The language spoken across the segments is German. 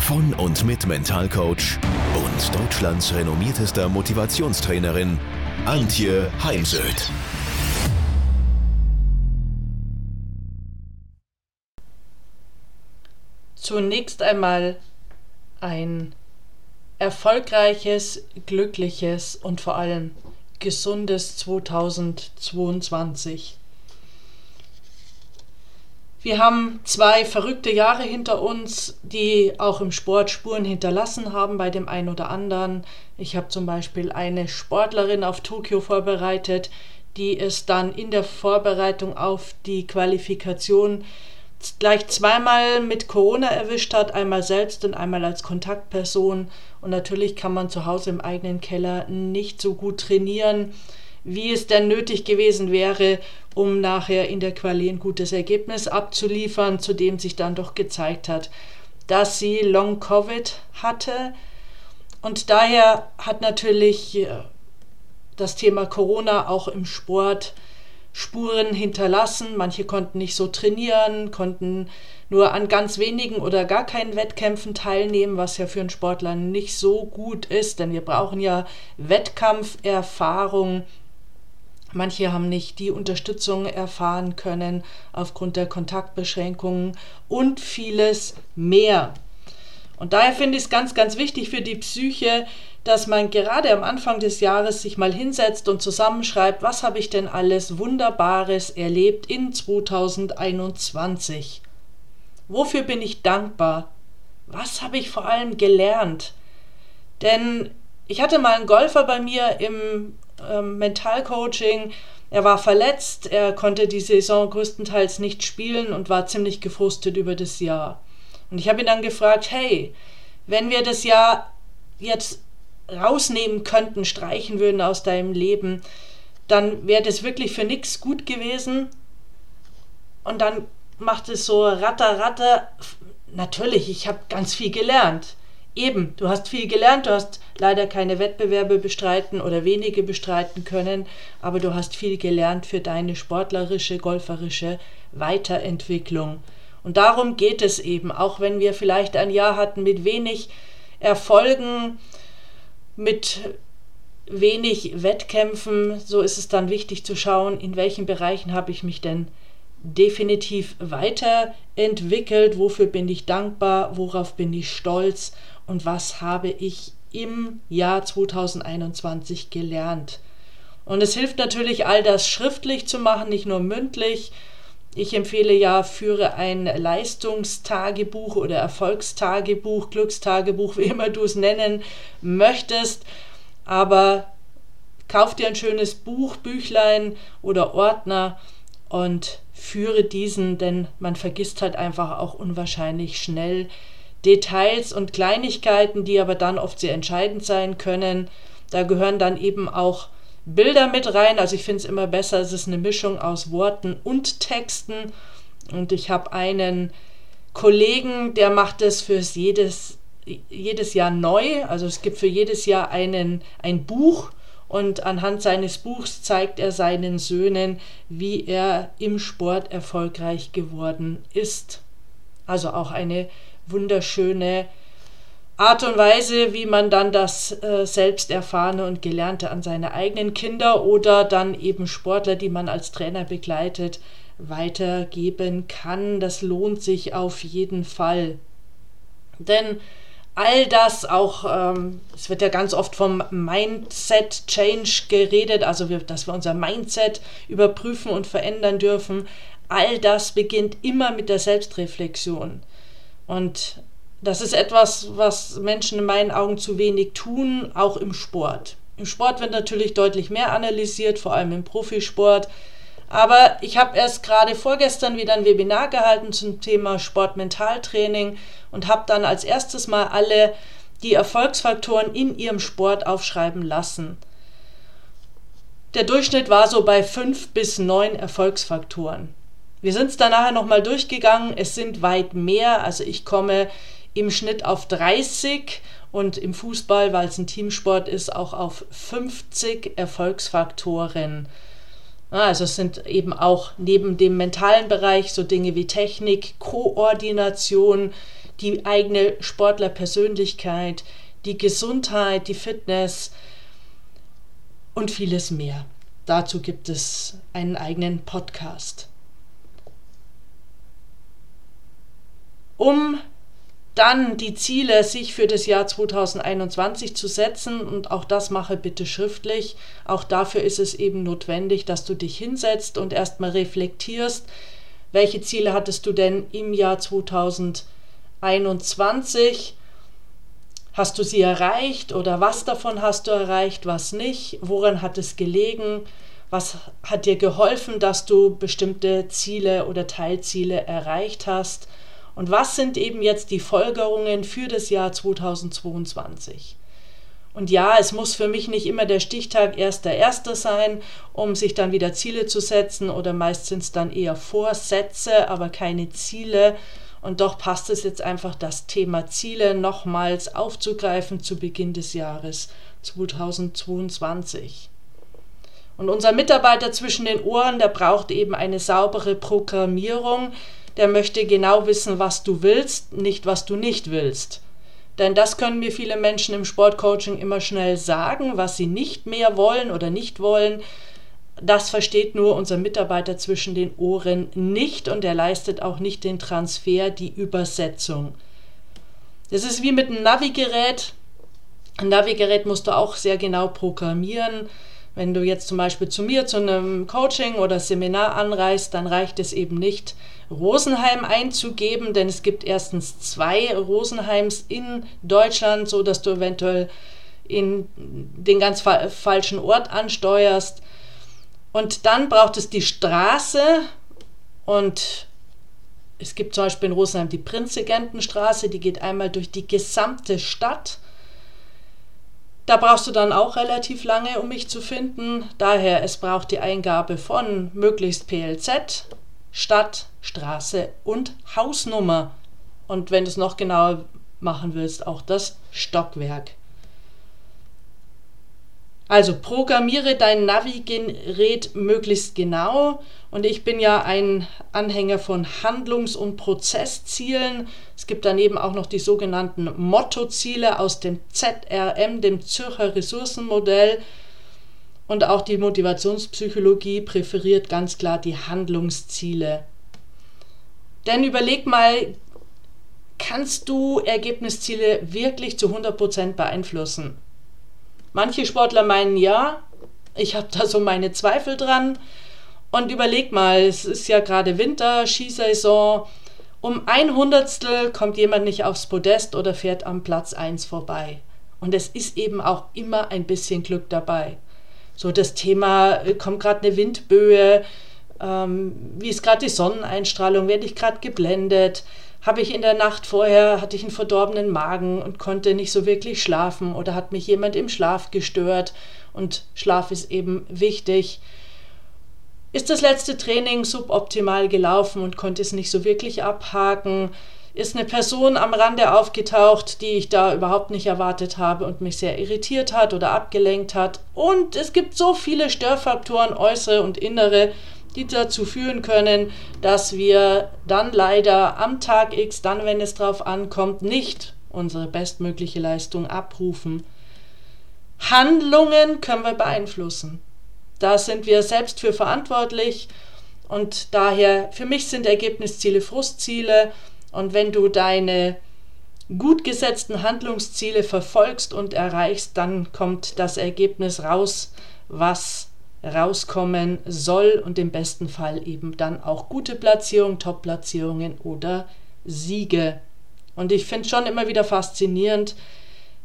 von und mit Mentalcoach und Deutschlands renommiertester Motivationstrainerin Antje Heimsöth. Zunächst einmal ein erfolgreiches, glückliches und vor allem gesundes 2022. Wir haben zwei verrückte Jahre hinter uns, die auch im Sport Spuren hinterlassen haben bei dem einen oder anderen. Ich habe zum Beispiel eine Sportlerin auf Tokio vorbereitet, die es dann in der Vorbereitung auf die Qualifikation gleich zweimal mit Corona erwischt hat, einmal selbst und einmal als Kontaktperson. Und natürlich kann man zu Hause im eigenen Keller nicht so gut trainieren wie es denn nötig gewesen wäre, um nachher in der Quali ein gutes Ergebnis abzuliefern, zu dem sich dann doch gezeigt hat, dass sie Long Covid hatte. Und daher hat natürlich äh, das Thema Corona auch im Sport Spuren hinterlassen. Manche konnten nicht so trainieren, konnten nur an ganz wenigen oder gar keinen Wettkämpfen teilnehmen, was ja für einen Sportler nicht so gut ist, denn wir brauchen ja Wettkampferfahrung, Manche haben nicht die Unterstützung erfahren können aufgrund der Kontaktbeschränkungen und vieles mehr. Und daher finde ich es ganz, ganz wichtig für die Psyche, dass man gerade am Anfang des Jahres sich mal hinsetzt und zusammenschreibt, was habe ich denn alles Wunderbares erlebt in 2021? Wofür bin ich dankbar? Was habe ich vor allem gelernt? Denn ich hatte mal einen Golfer bei mir im ähm, Mentalcoaching. Er war verletzt, er konnte die Saison größtenteils nicht spielen und war ziemlich gefrustet über das Jahr. Und ich habe ihn dann gefragt, hey, wenn wir das Jahr jetzt rausnehmen könnten, streichen würden aus deinem Leben, dann wäre das wirklich für nichts gut gewesen. Und dann macht es so ratter, ratter. Natürlich, ich habe ganz viel gelernt. Eben, du hast viel gelernt, du hast leider keine Wettbewerbe bestreiten oder wenige bestreiten können, aber du hast viel gelernt für deine sportlerische, golferische Weiterentwicklung. Und darum geht es eben, auch wenn wir vielleicht ein Jahr hatten mit wenig Erfolgen, mit wenig Wettkämpfen, so ist es dann wichtig zu schauen, in welchen Bereichen habe ich mich denn definitiv weiterentwickelt, wofür bin ich dankbar, worauf bin ich stolz und was habe ich im Jahr 2021 gelernt. Und es hilft natürlich, all das schriftlich zu machen, nicht nur mündlich. Ich empfehle ja, führe ein Leistungstagebuch oder Erfolgstagebuch, Glückstagebuch, wie immer du es nennen möchtest. Aber kauf dir ein schönes Buch, Büchlein oder Ordner und führe diesen, denn man vergisst halt einfach auch unwahrscheinlich schnell Details und Kleinigkeiten, die aber dann oft sehr entscheidend sein können. Da gehören dann eben auch Bilder mit rein. Also ich finde es immer besser, es ist eine Mischung aus Worten und Texten. Und ich habe einen Kollegen, der macht es für jedes, jedes Jahr neu. Also es gibt für jedes Jahr einen, ein Buch und anhand seines Buchs zeigt er seinen Söhnen, wie er im Sport erfolgreich geworden ist. Also auch eine wunderschöne Art und Weise, wie man dann das äh, selbst erfahrene und gelernte an seine eigenen Kinder oder dann eben Sportler, die man als Trainer begleitet, weitergeben kann. Das lohnt sich auf jeden Fall. Denn all das auch, ähm, es wird ja ganz oft vom Mindset Change geredet, also wir, dass wir unser Mindset überprüfen und verändern dürfen. All das beginnt immer mit der Selbstreflexion. Und das ist etwas, was Menschen in meinen Augen zu wenig tun, auch im Sport. Im Sport wird natürlich deutlich mehr analysiert, vor allem im Profisport. Aber ich habe erst gerade vorgestern wieder ein Webinar gehalten zum Thema Sportmentaltraining und habe dann als erstes mal alle die Erfolgsfaktoren in ihrem Sport aufschreiben lassen. Der Durchschnitt war so bei fünf bis neun Erfolgsfaktoren. Wir sind es dann nachher nochmal durchgegangen. Es sind weit mehr. Also ich komme im Schnitt auf 30 und im Fußball, weil es ein Teamsport ist, auch auf 50 Erfolgsfaktoren. Also es sind eben auch neben dem mentalen Bereich so Dinge wie Technik, Koordination, die eigene Sportlerpersönlichkeit, die Gesundheit, die Fitness und vieles mehr. Dazu gibt es einen eigenen Podcast. Um dann die Ziele sich für das Jahr 2021 zu setzen und auch das mache bitte schriftlich. Auch dafür ist es eben notwendig, dass du dich hinsetzt und erstmal reflektierst, welche Ziele hattest du denn im Jahr 2021? Hast du sie erreicht oder was davon hast du erreicht, was nicht? Woran hat es gelegen? Was hat dir geholfen, dass du bestimmte Ziele oder Teilziele erreicht hast? Und was sind eben jetzt die Folgerungen für das Jahr 2022? Und ja, es muss für mich nicht immer der Stichtag 1.1. sein, um sich dann wieder Ziele zu setzen oder meist sind es dann eher Vorsätze, aber keine Ziele. Und doch passt es jetzt einfach, das Thema Ziele nochmals aufzugreifen zu Beginn des Jahres 2022. Und unser Mitarbeiter zwischen den Ohren, der braucht eben eine saubere Programmierung, der möchte genau wissen, was du willst, nicht was du nicht willst. Denn das können mir viele Menschen im Sportcoaching immer schnell sagen, was sie nicht mehr wollen oder nicht wollen. Das versteht nur unser Mitarbeiter zwischen den Ohren nicht und er leistet auch nicht den Transfer, die Übersetzung. Das ist wie mit einem Navigerät. Ein Navigerät musst du auch sehr genau programmieren. Wenn du jetzt zum Beispiel zu mir zu einem Coaching oder Seminar anreist, dann reicht es eben nicht, Rosenheim einzugeben, denn es gibt erstens zwei Rosenheims in Deutschland, so dass du eventuell in den ganz fa falschen Ort ansteuerst. Und dann braucht es die Straße und es gibt zum Beispiel in Rosenheim die Prinzegentenstraße, die geht einmal durch die gesamte Stadt. Da brauchst du dann auch relativ lange, um mich zu finden. Daher, es braucht die Eingabe von möglichst PLZ, Stadt, Straße und Hausnummer. Und wenn du es noch genauer machen willst, auch das Stockwerk. Also programmiere dein Navigerät möglichst genau und ich bin ja ein Anhänger von Handlungs- und Prozesszielen. Es gibt daneben auch noch die sogenannten Mottoziele aus dem ZRM, dem Zürcher Ressourcenmodell. Und auch die Motivationspsychologie präferiert ganz klar die Handlungsziele. Denn überleg mal, kannst du Ergebnisziele wirklich zu 100% beeinflussen? Manche Sportler meinen ja, ich habe da so meine Zweifel dran. Und überleg mal, es ist ja gerade Winter, Skisaison. Um ein Hundertstel kommt jemand nicht aufs Podest oder fährt am Platz 1 vorbei. Und es ist eben auch immer ein bisschen Glück dabei. So das Thema, äh, kommt gerade eine Windböe, ähm, wie ist gerade die Sonneneinstrahlung, werde ich gerade geblendet, habe ich in der Nacht vorher, hatte ich einen verdorbenen Magen und konnte nicht so wirklich schlafen oder hat mich jemand im Schlaf gestört und Schlaf ist eben wichtig. Ist das letzte Training suboptimal gelaufen und konnte es nicht so wirklich abhaken? ist eine Person am Rande aufgetaucht, die ich da überhaupt nicht erwartet habe und mich sehr irritiert hat oder abgelenkt hat. Und es gibt so viele Störfaktoren, äußere und innere, die dazu führen können, dass wir dann leider am Tag X, dann wenn es drauf ankommt, nicht unsere bestmögliche Leistung abrufen. Handlungen können wir beeinflussen. Da sind wir selbst für verantwortlich und daher für mich sind Ergebnisziele Frustziele und wenn du deine gut gesetzten Handlungsziele verfolgst und erreichst, dann kommt das Ergebnis raus, was rauskommen soll und im besten Fall eben dann auch gute Platzierungen, Top-Platzierungen oder Siege. Und ich finde schon immer wieder faszinierend,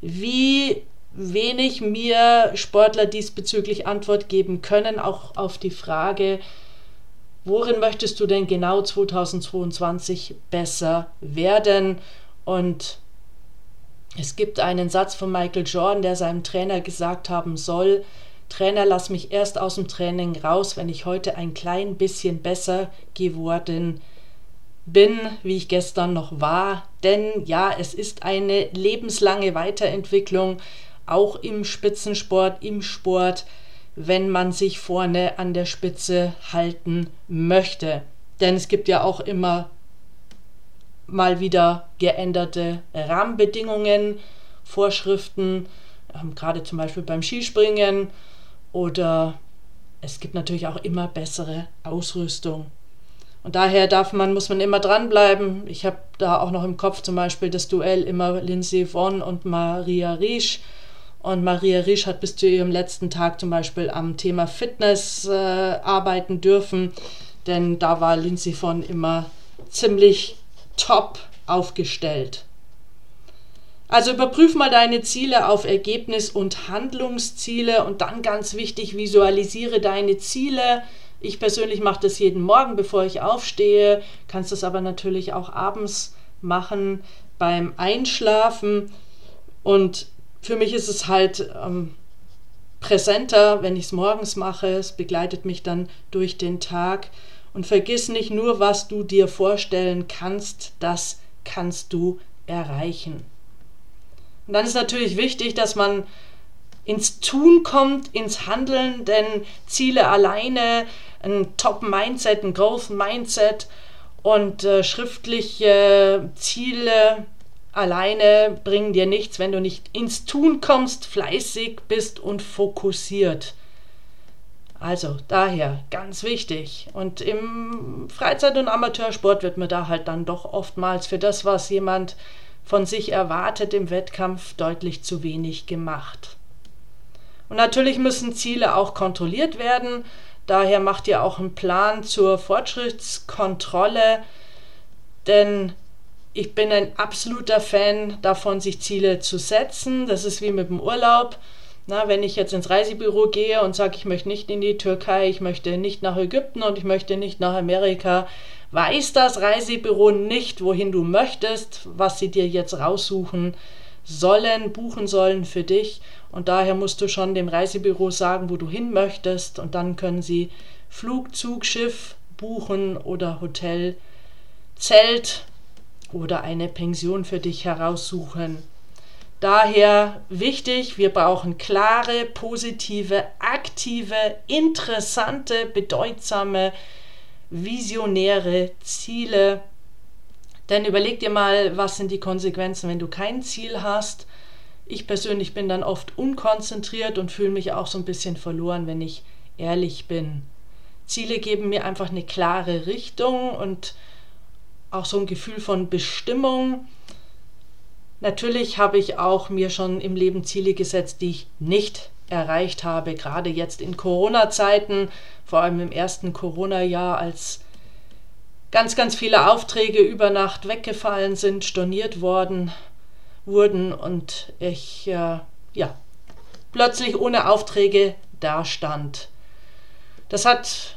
wie wenig mir Sportler diesbezüglich Antwort geben können, auch auf die Frage, worin möchtest du denn genau 2022 besser werden? Und Es gibt einen Satz von Michael Jordan, der seinem Trainer gesagt haben soll, Trainer, lass mich erst aus dem Training raus, wenn ich heute ein klein bisschen besser geworden bin, wie ich gestern noch war. Denn ja, es ist eine lebenslange Weiterentwicklung, auch im Spitzensport, im Sport, wenn man sich vorne an der Spitze halten möchte. Denn es gibt ja auch immer mal wieder geänderte Rahmenbedingungen, Vorschriften, ähm, gerade zum Beispiel beim Skispringen oder es gibt natürlich auch immer bessere Ausrüstung. Und daher darf man, muss man immer dranbleiben. Ich habe da auch noch im Kopf zum Beispiel das Duell immer Lindsay Vonn und Maria Riesch. Und Maria Riesch hat bis zu ihrem letzten Tag zum Beispiel am Thema Fitness äh, arbeiten dürfen, denn da war Lindsay Vonn immer ziemlich top aufgestellt. Also überprüf mal deine Ziele auf Ergebnis und Handlungsziele und dann ganz wichtig, visualisiere deine Ziele. Ich persönlich mache das jeden Morgen, bevor ich aufstehe, kannst das aber natürlich auch abends machen beim Einschlafen. Und für mich ist es halt ähm, präsenter, wenn ich es morgens mache. Es begleitet mich dann durch den Tag. Und vergiss nicht nur, was du dir vorstellen kannst, das kannst du erreichen. Und dann ist natürlich wichtig, dass man ins Tun kommt, ins Handeln, denn Ziele alleine, ein Top-Mindset, ein Growth-Mindset und äh, schriftliche Ziele alleine bringen dir nichts, wenn du nicht ins Tun kommst, fleißig bist und fokussiert. Also daher ganz wichtig. Und im Freizeit- und Amateursport wird mir da halt dann doch oftmals für das, was jemand von sich erwartet im Wettkampf, deutlich zu wenig gemacht. Und natürlich müssen Ziele auch kontrolliert werden. Daher macht ihr auch einen Plan zur Fortschrittskontrolle, denn ich bin ein absoluter Fan davon, sich Ziele zu setzen. Das ist wie mit dem Urlaub. Na, wenn ich jetzt ins Reisebüro gehe und sage, ich möchte nicht in die Türkei, ich möchte nicht nach Ägypten und ich möchte nicht nach Amerika, weiß das Reisebüro nicht, wohin du möchtest, was sie dir jetzt raussuchen sollen, buchen sollen für dich. Und daher musst du schon dem Reisebüro sagen, wo du hin möchtest. Und dann können sie Flug, Zug, Schiff buchen oder Hotel, Zelt oder eine Pension für dich heraussuchen. Daher wichtig, wir brauchen klare, positive, aktive, interessante, bedeutsame, visionäre Ziele. Denn überleg dir mal, was sind die Konsequenzen, wenn du kein Ziel hast. Ich persönlich bin dann oft unkonzentriert und fühle mich auch so ein bisschen verloren, wenn ich ehrlich bin. Ziele geben mir einfach eine klare Richtung und auch so ein Gefühl von Bestimmung. Natürlich habe ich auch mir schon im Leben Ziele gesetzt, die ich nicht erreicht habe, gerade jetzt in Corona-Zeiten, vor allem im ersten Corona-Jahr, als ganz, ganz viele Aufträge über Nacht weggefallen sind, storniert worden wurden und ich äh, ja plötzlich ohne Aufträge dastand. Das hat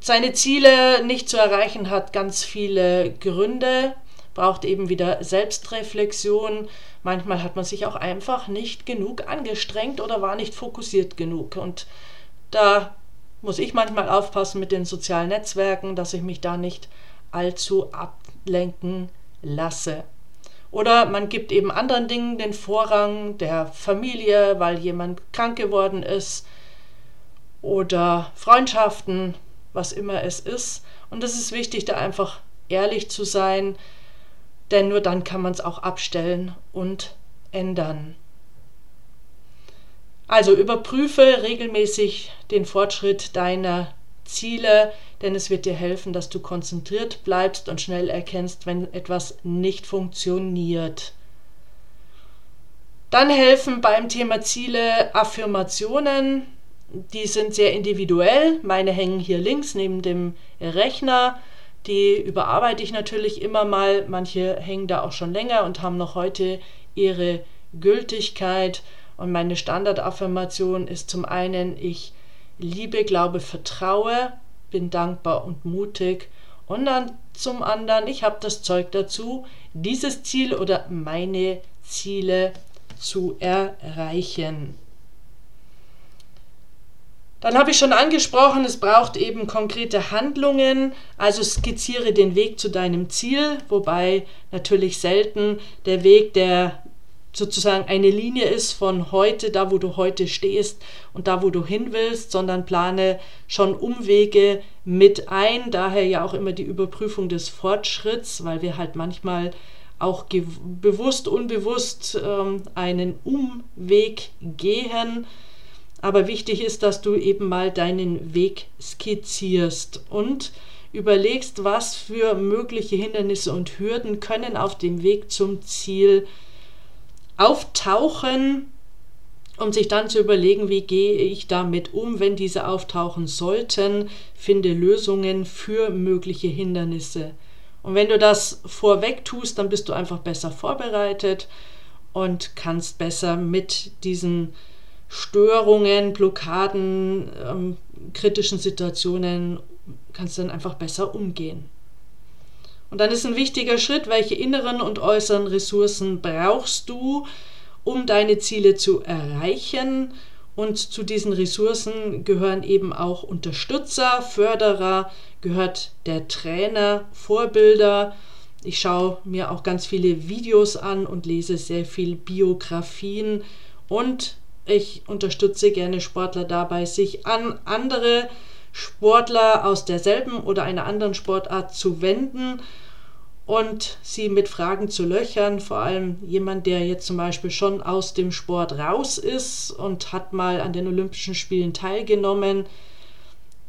seine Ziele nicht zu erreichen, hat ganz viele Gründe braucht eben wieder Selbstreflexion. Manchmal hat man sich auch einfach nicht genug angestrengt oder war nicht fokussiert genug. Und da muss ich manchmal aufpassen mit den sozialen Netzwerken, dass ich mich da nicht allzu ablenken lasse. Oder man gibt eben anderen Dingen den Vorrang der Familie, weil jemand krank geworden ist. Oder Freundschaften, was immer es ist. Und es ist wichtig, da einfach ehrlich zu sein, denn nur dann kann man es auch abstellen und ändern. Also überprüfe regelmäßig den Fortschritt deiner Ziele, denn es wird dir helfen, dass du konzentriert bleibst und schnell erkennst, wenn etwas nicht funktioniert. Dann helfen beim Thema Ziele Affirmationen. Die sind sehr individuell. Meine hängen hier links neben dem Rechner. Die überarbeite ich natürlich immer mal. Manche hängen da auch schon länger und haben noch heute ihre Gültigkeit. Und meine Standardaffirmation ist zum einen, ich liebe, glaube, vertraue, bin dankbar und mutig. Und dann zum anderen, ich habe das Zeug dazu, dieses Ziel oder meine Ziele zu erreichen. Dann habe ich schon angesprochen, es braucht eben konkrete Handlungen, also skizziere den Weg zu deinem Ziel, wobei natürlich selten der Weg, der sozusagen eine Linie ist von heute, da wo du heute stehst und da wo du hin willst, sondern plane schon Umwege mit ein. Daher ja auch immer die Überprüfung des Fortschritts, weil wir halt manchmal auch bewusst, unbewusst ähm, einen Umweg gehen. Aber wichtig ist, dass du eben mal deinen Weg skizzierst und überlegst, was für mögliche Hindernisse und Hürden können auf dem Weg zum Ziel auftauchen, um sich dann zu überlegen, wie gehe ich damit um, wenn diese auftauchen sollten, finde Lösungen für mögliche Hindernisse. Und wenn du das vorweg tust, dann bist du einfach besser vorbereitet und kannst besser mit diesen Störungen, Blockaden, ähm, kritischen Situationen, kannst dann einfach besser umgehen. Und dann ist ein wichtiger Schritt, welche inneren und äußeren Ressourcen brauchst du, um deine Ziele zu erreichen. Und zu diesen Ressourcen gehören eben auch Unterstützer, Förderer, gehört der Trainer, Vorbilder. Ich schaue mir auch ganz viele Videos an und lese sehr viel Biografien und ich unterstütze gerne Sportler dabei, sich an andere Sportler aus derselben oder einer anderen Sportart zu wenden und sie mit Fragen zu löchern. Vor allem jemand, der jetzt zum Beispiel schon aus dem Sport raus ist und hat mal an den Olympischen Spielen teilgenommen,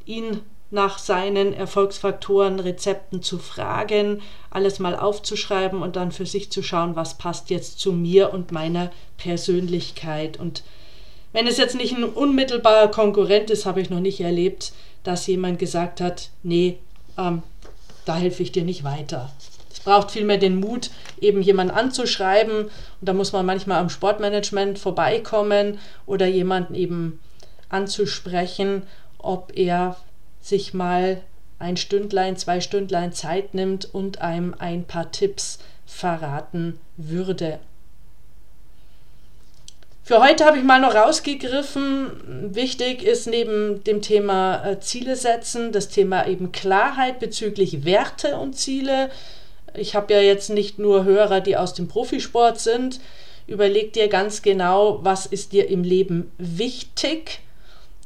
ihn nach seinen Erfolgsfaktoren, Rezepten zu fragen, alles mal aufzuschreiben und dann für sich zu schauen, was passt jetzt zu mir und meiner Persönlichkeit. Und wenn es jetzt nicht ein unmittelbarer Konkurrent ist, habe ich noch nicht erlebt, dass jemand gesagt hat, nee, ähm, da helfe ich dir nicht weiter braucht vielmehr den Mut, eben jemanden anzuschreiben. Und da muss man manchmal am Sportmanagement vorbeikommen oder jemanden eben anzusprechen, ob er sich mal ein Stündlein, zwei Stündlein Zeit nimmt und einem ein paar Tipps verraten würde. Für heute habe ich mal noch rausgegriffen. Wichtig ist neben dem Thema äh, Ziele setzen, das Thema eben Klarheit bezüglich Werte und Ziele, ich habe ja jetzt nicht nur Hörer, die aus dem Profisport sind. Überleg dir ganz genau, was ist dir im Leben wichtig.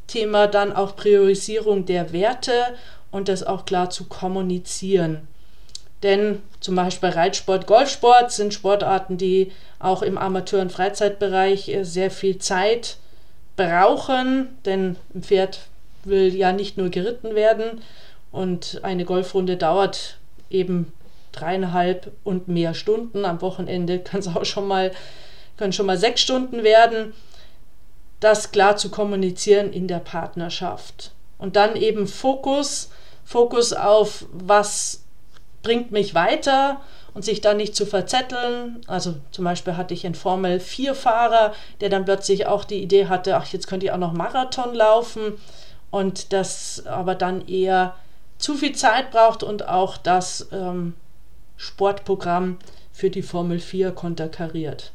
Thema dann auch Priorisierung der Werte und das auch klar zu kommunizieren. Denn zum Beispiel Reitsport, Golfsport sind Sportarten, die auch im Amateur- und Freizeitbereich äh, sehr viel Zeit brauchen, denn ein Pferd will ja nicht nur geritten werden und eine Golfrunde dauert eben dreieinhalb und mehr Stunden. Am Wochenende kann es auch schon mal, können schon mal sechs Stunden werden. Das klar zu kommunizieren in der Partnerschaft. Und dann eben Fokus, Fokus auf, was bringt mich weiter und sich dann nicht zu verzetteln. Also zum Beispiel hatte ich einen Formel 4 Fahrer, der dann plötzlich auch die Idee hatte, ach, jetzt könnte ich auch noch Marathon laufen und das aber dann eher zu viel Zeit braucht und auch das ähm, Sportprogramm für die Formel 4 konterkariert.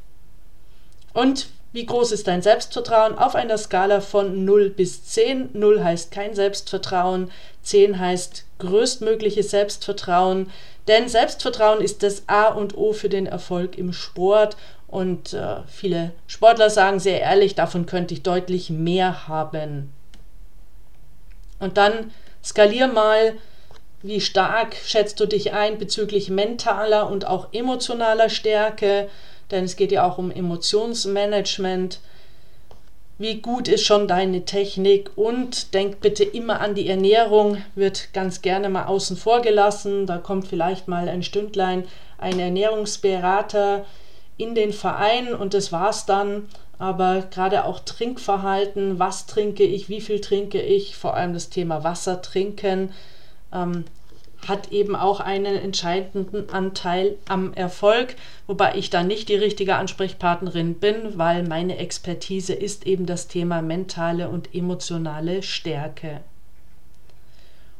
Und wie groß ist dein Selbstvertrauen? Auf einer Skala von 0 bis 10. 0 heißt kein Selbstvertrauen, 10 heißt größtmögliches Selbstvertrauen. Denn Selbstvertrauen ist das A und O für den Erfolg im Sport. Und äh, viele Sportler sagen sehr ehrlich, davon könnte ich deutlich mehr haben. Und dann skalier mal wie stark schätzt du dich ein bezüglich mentaler und auch emotionaler Stärke? Denn es geht ja auch um Emotionsmanagement. Wie gut ist schon deine Technik? Und denk bitte immer an die Ernährung, wird ganz gerne mal außen vor gelassen. Da kommt vielleicht mal ein Stündlein ein Ernährungsberater in den Verein und das war's dann. Aber gerade auch Trinkverhalten, was trinke ich, wie viel trinke ich, vor allem das Thema Wasser trinken, ähm, hat eben auch einen entscheidenden Anteil am Erfolg, wobei ich da nicht die richtige Ansprechpartnerin bin, weil meine Expertise ist eben das Thema mentale und emotionale Stärke.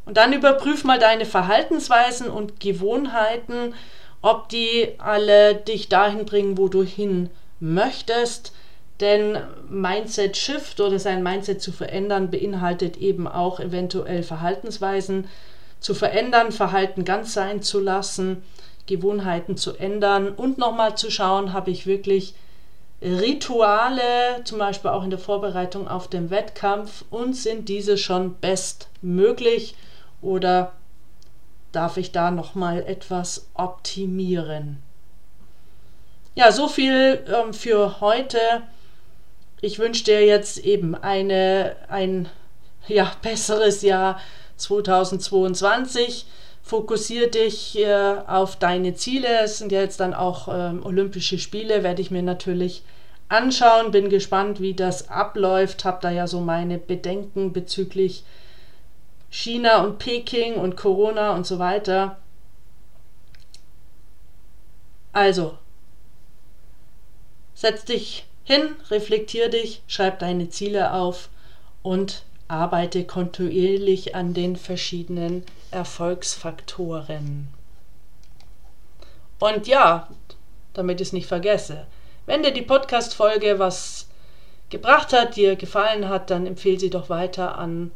Und dann überprüf mal deine Verhaltensweisen und Gewohnheiten ob die alle dich dahin bringen, wo du hin möchtest. Denn Mindset Shift oder sein Mindset zu verändern beinhaltet eben auch eventuell Verhaltensweisen zu verändern, Verhalten ganz sein zu lassen, Gewohnheiten zu ändern und nochmal zu schauen, habe ich wirklich Rituale, zum Beispiel auch in der Vorbereitung auf den Wettkampf und sind diese schon bestmöglich oder darf ich da nochmal etwas optimieren? Ja, so viel ähm, für heute. Ich wünsche dir jetzt eben eine, ein ja, besseres Jahr 2022. Fokussiere dich äh, auf deine Ziele. Es sind ja jetzt dann auch ähm, Olympische Spiele, werde ich mir natürlich anschauen. Bin gespannt, wie das abläuft. Habe da ja so meine Bedenken bezüglich China und Peking und Corona und so weiter. Also, setz dich hin, reflektier dich, schreib deine Ziele auf und arbeite kontinuierlich an den verschiedenen Erfolgsfaktoren. Und ja, damit ich es nicht vergesse, wenn dir die Podcast-Folge was gebracht hat, dir gefallen hat, dann empfehle sie doch weiter an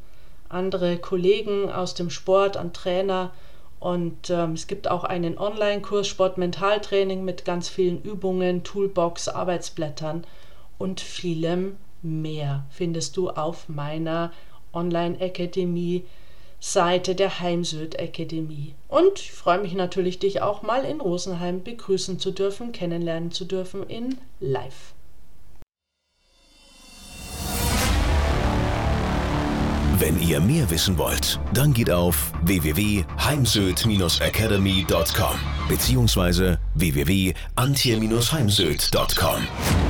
andere Kollegen aus dem Sport, an Trainer. Und ähm, es gibt auch einen Online-Kurs Sport-Mentaltraining mit ganz vielen Übungen, Toolbox, Arbeitsblättern und vielem mehr findest du auf meiner Online-Akademie Seite der Heimsöd Akademie. Und ich freue mich natürlich, dich auch mal in Rosenheim begrüßen zu dürfen, kennenlernen zu dürfen in Live. Wenn ihr mehr wissen wollt, dann geht auf www.heimsöd-academy.com bzw. www.antje-heimsöd.com.